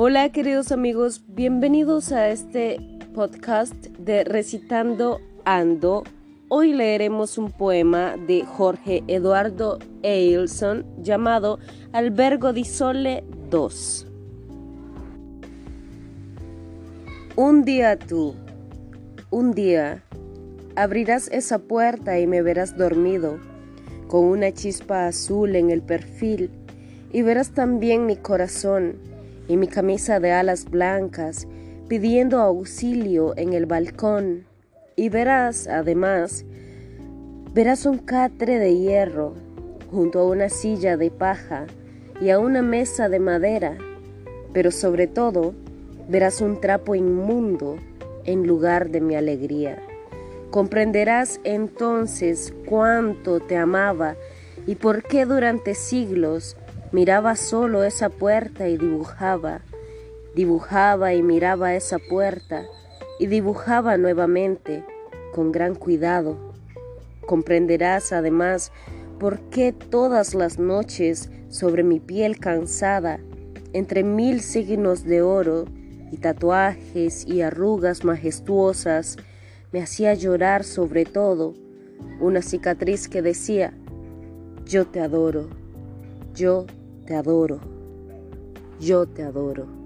Hola queridos amigos, bienvenidos a este podcast de Recitando Ando. Hoy leeremos un poema de Jorge Eduardo Eilson llamado Albergo di Sole 2. Un día tú, un día, abrirás esa puerta y me verás dormido, con una chispa azul en el perfil, y verás también mi corazón y mi camisa de alas blancas, pidiendo auxilio en el balcón. Y verás, además, verás un catre de hierro junto a una silla de paja y a una mesa de madera, pero sobre todo verás un trapo inmundo en lugar de mi alegría. Comprenderás entonces cuánto te amaba y por qué durante siglos Miraba solo esa puerta y dibujaba, dibujaba y miraba esa puerta y dibujaba nuevamente con gran cuidado. Comprenderás además por qué todas las noches sobre mi piel cansada, entre mil signos de oro y tatuajes y arrugas majestuosas, me hacía llorar sobre todo una cicatriz que decía, yo te adoro, yo te adoro, yo te adoro.